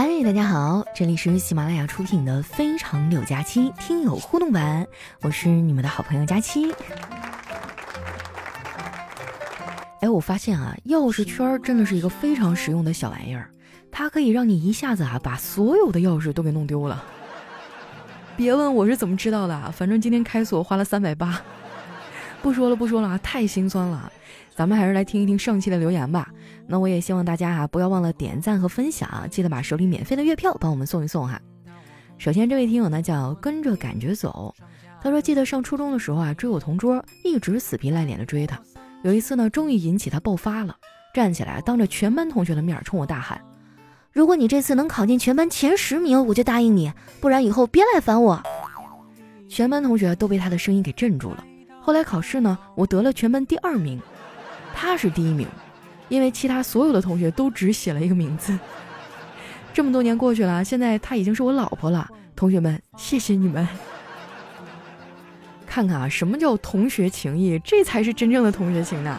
嗨，大家好，这里是喜马拉雅出品的《非常六加七》听友互动版，我是你们的好朋友佳期。哎，我发现啊，钥匙圈真的是一个非常实用的小玩意儿，它可以让你一下子啊把所有的钥匙都给弄丢了。别问我是怎么知道的，反正今天开锁花了三百八。不说了，不说了啊，太心酸了。咱们还是来听一听上期的留言吧。那我也希望大家啊，不要忘了点赞和分享，记得把手里免费的月票帮我们送一送哈。首先，这位听友呢叫跟着感觉走，他说记得上初中的时候啊，追我同桌，一直死皮赖脸的追他。有一次呢，终于引起他爆发了，站起来当着全班同学的面冲我大喊：“如果你这次能考进全班前十名，我就答应你；不然以后别来烦我。”全班同学都被他的声音给镇住了。后来考试呢，我得了全班第二名。他是第一名，因为其他所有的同学都只写了一个名字。这么多年过去了，现在他已经是我老婆了。同学们，谢谢你们！看看啊，什么叫同学情谊？这才是真正的同学情呢！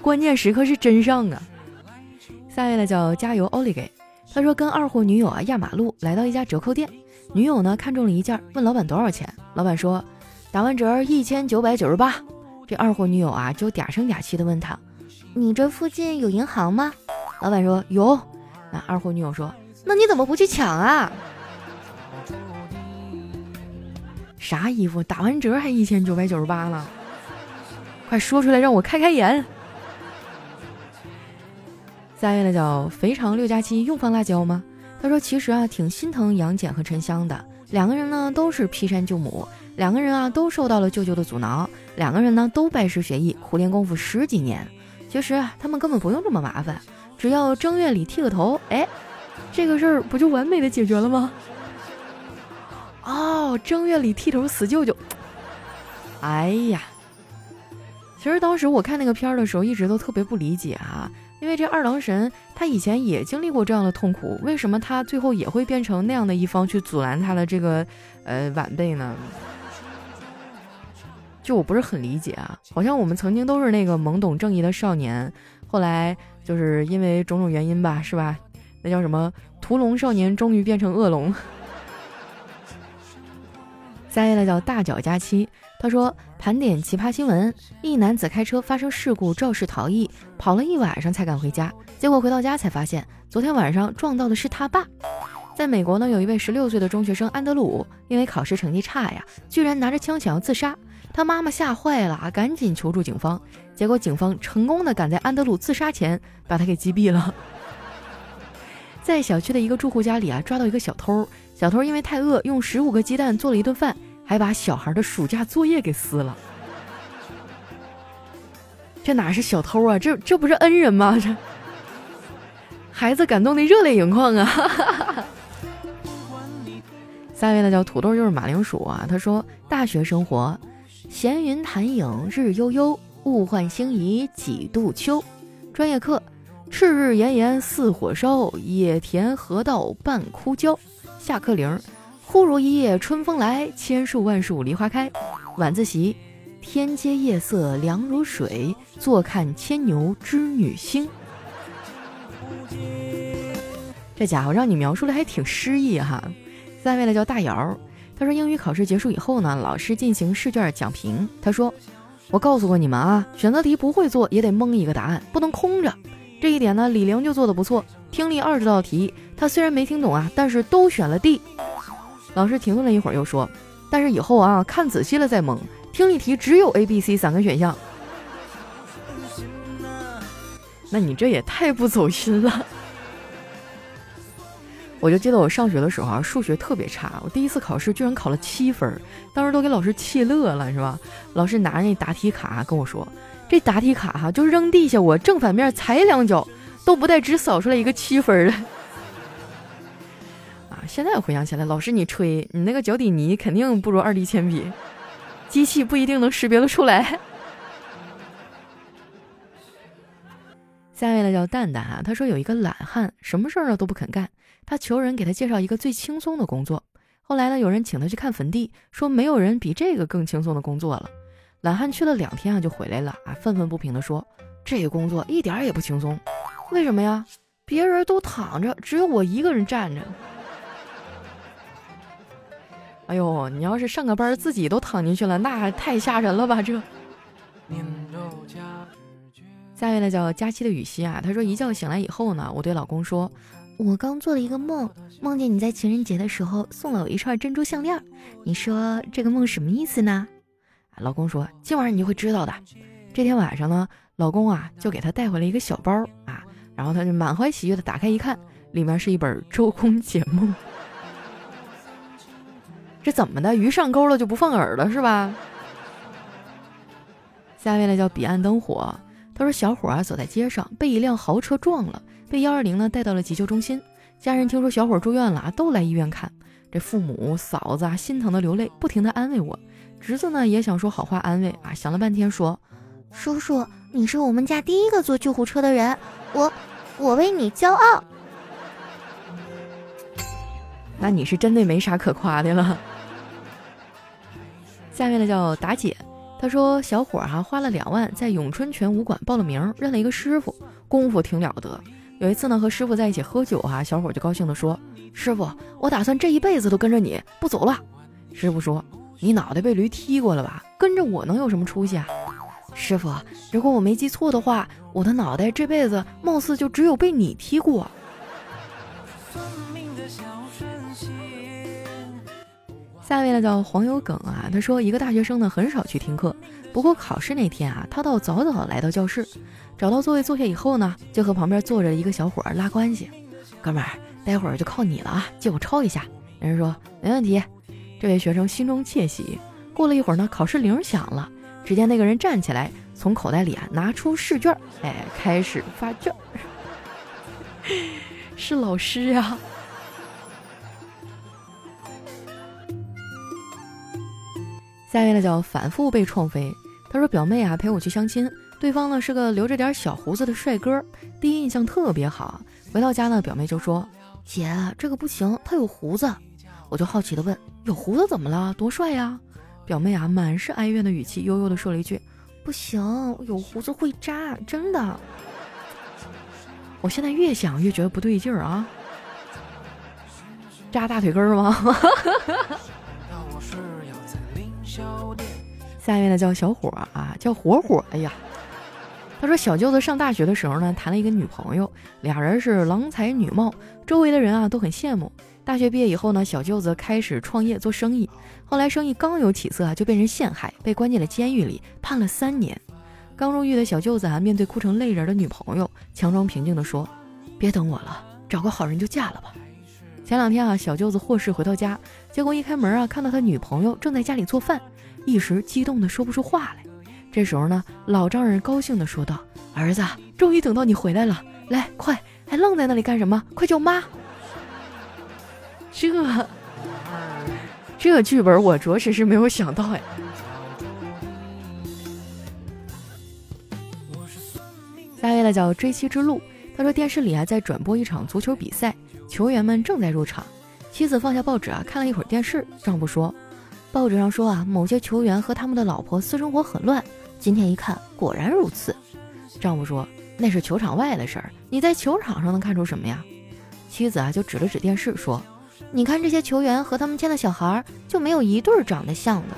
关键时刻是真上啊！下一位呢叫加油奥利给，他说跟二货女友啊压马路，来到一家折扣店，女友呢看中了一件，问老板多少钱，老板说打完折一千九百九十八。这二货女友啊，就嗲声嗲气的问他：“你这附近有银行吗？”老板说：“有。”那二货女友说：“那你怎么不去抢啊？”啥衣服打完折还一千九百九十八了？快说出来让我开开眼。下一位呢叫肥肠六加七，用放辣椒吗？他说：“其实啊，挺心疼杨戬和沉香的，两个人呢都是劈山救母。”两个人啊，都受到了舅舅的阻挠。两个人呢，都拜师学艺，苦练功夫十几年。其实他们根本不用这么麻烦，只要正月里剃个头，哎，这个事儿不就完美的解决了吗？哦，正月里剃头死舅舅。哎呀，其实当时我看那个片儿的时候，一直都特别不理解啊，因为这二郎神他以前也经历过这样的痛苦，为什么他最后也会变成那样的一方去阻拦他的这个呃晚辈呢？就我不是很理解啊，好像我们曾经都是那个懵懂正义的少年，后来就是因为种种原因吧，是吧？那叫什么屠龙少年，终于变成恶龙。下一位叫大脚佳期，他说盘点奇葩新闻：一男子开车发生事故肇事逃逸，跑了一晚上才敢回家，结果回到家才发现，昨天晚上撞到的是他爸。在美国呢，有一位十六岁的中学生安德鲁，因为考试成绩差呀，居然拿着枪想要自杀。他妈妈吓坏了啊，赶紧求助警方。结果警方成功的赶在安德鲁自杀前把他给击毙了。在小区的一个住户家里啊，抓到一个小偷。小偷因为太饿，用十五个鸡蛋做了一顿饭，还把小孩的暑假作业给撕了。这哪是小偷啊？这这不是恩人吗？这孩子感动的热泪盈眶啊！下一位呢叫土豆就是马铃薯啊。他说大学生活。闲云潭影日悠悠，物换星移几度秋。专业课：赤日炎炎似火烧，野田河道半枯焦。下课铃：忽如一夜春风来，千树万树梨花开。晚自习：天阶夜色凉如水，坐看牵牛织女星。这家伙让你描述的还挺诗意哈。三位呢叫大姚。他说：“英语考试结束以后呢，老师进行试卷讲评。他说，我告诉过你们啊，选择题不会做也得蒙一个答案，不能空着。这一点呢，李玲就做的不错。听力二十道题，他虽然没听懂啊，但是都选了 D。老师停顿了一会儿，又说，但是以后啊，看仔细了再蒙。听力题只有 A、B、C 三个选项。那你这也太不走心了。”我就记得我上学的时候啊，数学特别差。我第一次考试居然考了七分，当时都给老师气乐了，是吧？老师拿着那答题卡跟我说：“这答题卡哈，就扔地下，我正反面踩两脚都不带只扫出来一个七分的。”啊！现在回想起来，老师你吹，你那个脚底泥肯定不如二 D 铅笔，机器不一定能识别得出来。下一位呢叫蛋蛋啊，他说有一个懒汉，什么事儿呢都不肯干。他求人给他介绍一个最轻松的工作。后来呢，有人请他去看坟地，说没有人比这个更轻松的工作了。懒汉去了两天啊，就回来了啊，愤愤不平地说：“这个工作一点也不轻松，为什么呀？别人都躺着，只有我一个人站着。哎呦，你要是上个班自己都躺进去了，那太吓人了吧？这。下面呢叫佳期的雨熙啊，她说一觉醒来以后呢，我对老公说，我刚做了一个梦，梦见你在情人节的时候送了我一串珍珠项链，你说这个梦什么意思呢？老公说今晚你就会知道的。这天晚上呢，老公啊就给她带回来一个小包啊，然后她就满怀喜悦的打开一看，里面是一本《周公解梦》。这怎么的？鱼上钩了就不放饵了是吧？下面呢叫彼岸灯火，他说小伙啊走在街上被一辆豪车撞了，被幺二零呢带到了急救中心。家人听说小伙住院了啊，都来医院看。这父母嫂子啊心疼的流泪，不停的安慰我。侄子呢也想说好话安慰啊，想了半天说：“叔叔，你是我们家第一个坐救护车的人，我我为你骄傲。”那你是真的没啥可夸的了。下面呢叫达姐。她说：“小伙儿哈花了两万在咏春拳武馆报了名，认了一个师傅，功夫挺了得。有一次呢，和师傅在一起喝酒啊，小伙就高兴地说：‘师傅，我打算这一辈子都跟着你不走了。’师傅说：‘你脑袋被驴踢过了吧？跟着我能有什么出息啊？’师傅，如果我没记错的话，我的脑袋这辈子貌似就只有被你踢过。”下一位呢叫黄有梗啊，他说一个大学生呢很少去听课，不过考试那天啊，他倒早早来到教室，找到座位坐下以后呢，就和旁边坐着一个小伙拉关系，哥们儿，待会儿就靠你了啊，借我抄一下。人说没问题，这位学生心中窃喜。过了一会儿呢，考试铃响了，只见那个人站起来，从口袋里啊拿出试卷，哎，开始发卷，是老师呀。下一位呢叫反复被创飞，他说表妹啊陪我去相亲，对方呢是个留着点小胡子的帅哥，第一印象特别好。回到家呢，表妹就说：“姐，这个不行，他有胡子。”我就好奇的问：“有胡子怎么了？多帅呀！”表妹啊满是哀怨的语气，悠悠的说了一句：“不行，有胡子会扎，真的。”我现在越想越觉得不对劲儿啊，扎大腿根儿吗？下面呢叫小伙啊，叫火火。哎呀，他说小舅子上大学的时候呢，谈了一个女朋友，俩人是郎才女貌，周围的人啊都很羡慕。大学毕业以后呢，小舅子开始创业做生意，后来生意刚有起色啊，就被人陷害，被关进了监狱里，判了三年。刚入狱的小舅子啊，面对哭成泪人的女朋友，强装平静地说：“别等我了，找个好人就嫁了吧。”前两天啊，小舅子获释回到家，结果一开门啊，看到他女朋友正在家里做饭。一时激动的说不出话来，这时候呢，老丈人高兴的说道：“儿子，终于等到你回来了，来，快，还愣在那里干什么？快叫妈！” 这这剧本我着实是没有想到哎。下一位呢叫追妻之路，他说电视里啊在转播一场足球比赛，球员们正在入场，妻子放下报纸啊看了一会儿电视，丈夫说。报纸上说啊，某些球员和他们的老婆私生活很乱。今天一看，果然如此。丈夫说：“那是球场外的事儿，你在球场上能看出什么呀？”妻子啊，就指了指电视说：“你看这些球员和他们家的小孩，就没有一对长得像的。”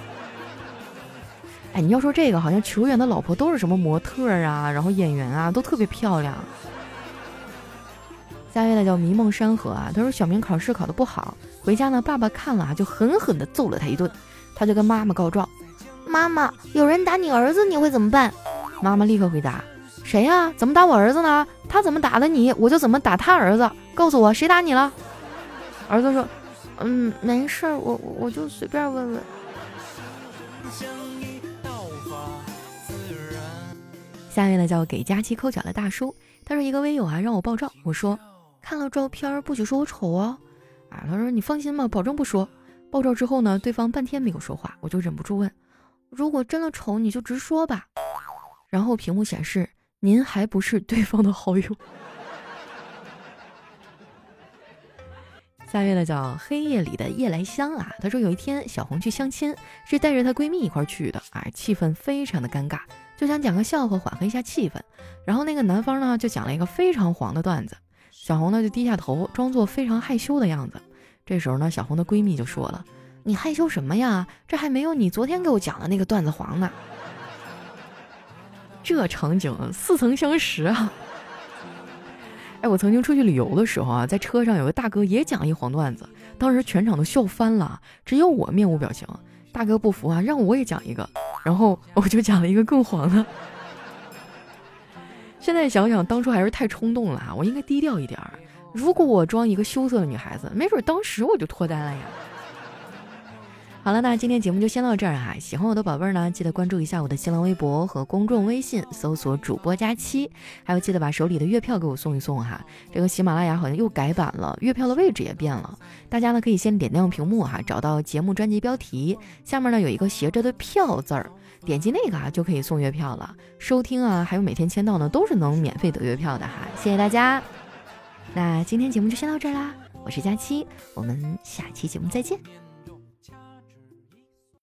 哎，你要说这个，好像球员的老婆都是什么模特啊，然后演员啊，都特别漂亮。下一位呢叫迷梦山河啊，他说小明考试考得不好。回家呢，爸爸看了啊，就狠狠地揍了他一顿。他就跟妈妈告状：“妈妈，有人打你儿子，你会怎么办？”妈妈立刻回答：“谁呀？怎么打我儿子呢？他怎么打的你，我就怎么打他儿子。告诉我谁打你了？”儿子说：“嗯，没事儿，我我就随便问问。”下面呢叫给佳期抠脚的大叔，他说一个微友啊让我爆照，我说看了照片不许说我丑哦。啊，他说你放心吧，保证不说。爆照之后呢，对方半天没有说话，我就忍不住问：如果真的丑，你就直说吧。然后屏幕显示您还不是对方的好友。下面呢叫黑夜里的夜来香啊，他说有一天小红去相亲，是带着她闺蜜一块去的啊，气氛非常的尴尬，就想讲个笑话缓和一下气氛。然后那个男方呢就讲了一个非常黄的段子。小红呢就低下头，装作非常害羞的样子。这时候呢，小红的闺蜜就说了：“你害羞什么呀？这还没有你昨天给我讲的那个段子黄呢。”这场景似曾相识啊！哎，我曾经出去旅游的时候啊，在车上有个大哥也讲一黄段子，当时全场都笑翻了，只有我面无表情。大哥不服啊，让我也讲一个，然后我就讲了一个更黄的。现在想想，当初还是太冲动了啊！我应该低调一点儿。如果我装一个羞涩的女孩子，没准当时我就脱单了呀。好了，那今天节目就先到这儿哈。喜欢我的宝贝儿呢，记得关注一下我的新浪微博和公众微信，搜索主播佳期。还有记得把手里的月票给我送一送哈。这个喜马拉雅好像又改版了，月票的位置也变了。大家呢可以先点亮屏幕哈，找到节目专辑标题，下面呢有一个斜着的票字儿，点击那个啊就可以送月票了。收听啊，还有每天签到呢，都是能免费得月票的哈。谢谢大家。那今天节目就先到这儿啦，我是佳期，我们下期节目再见。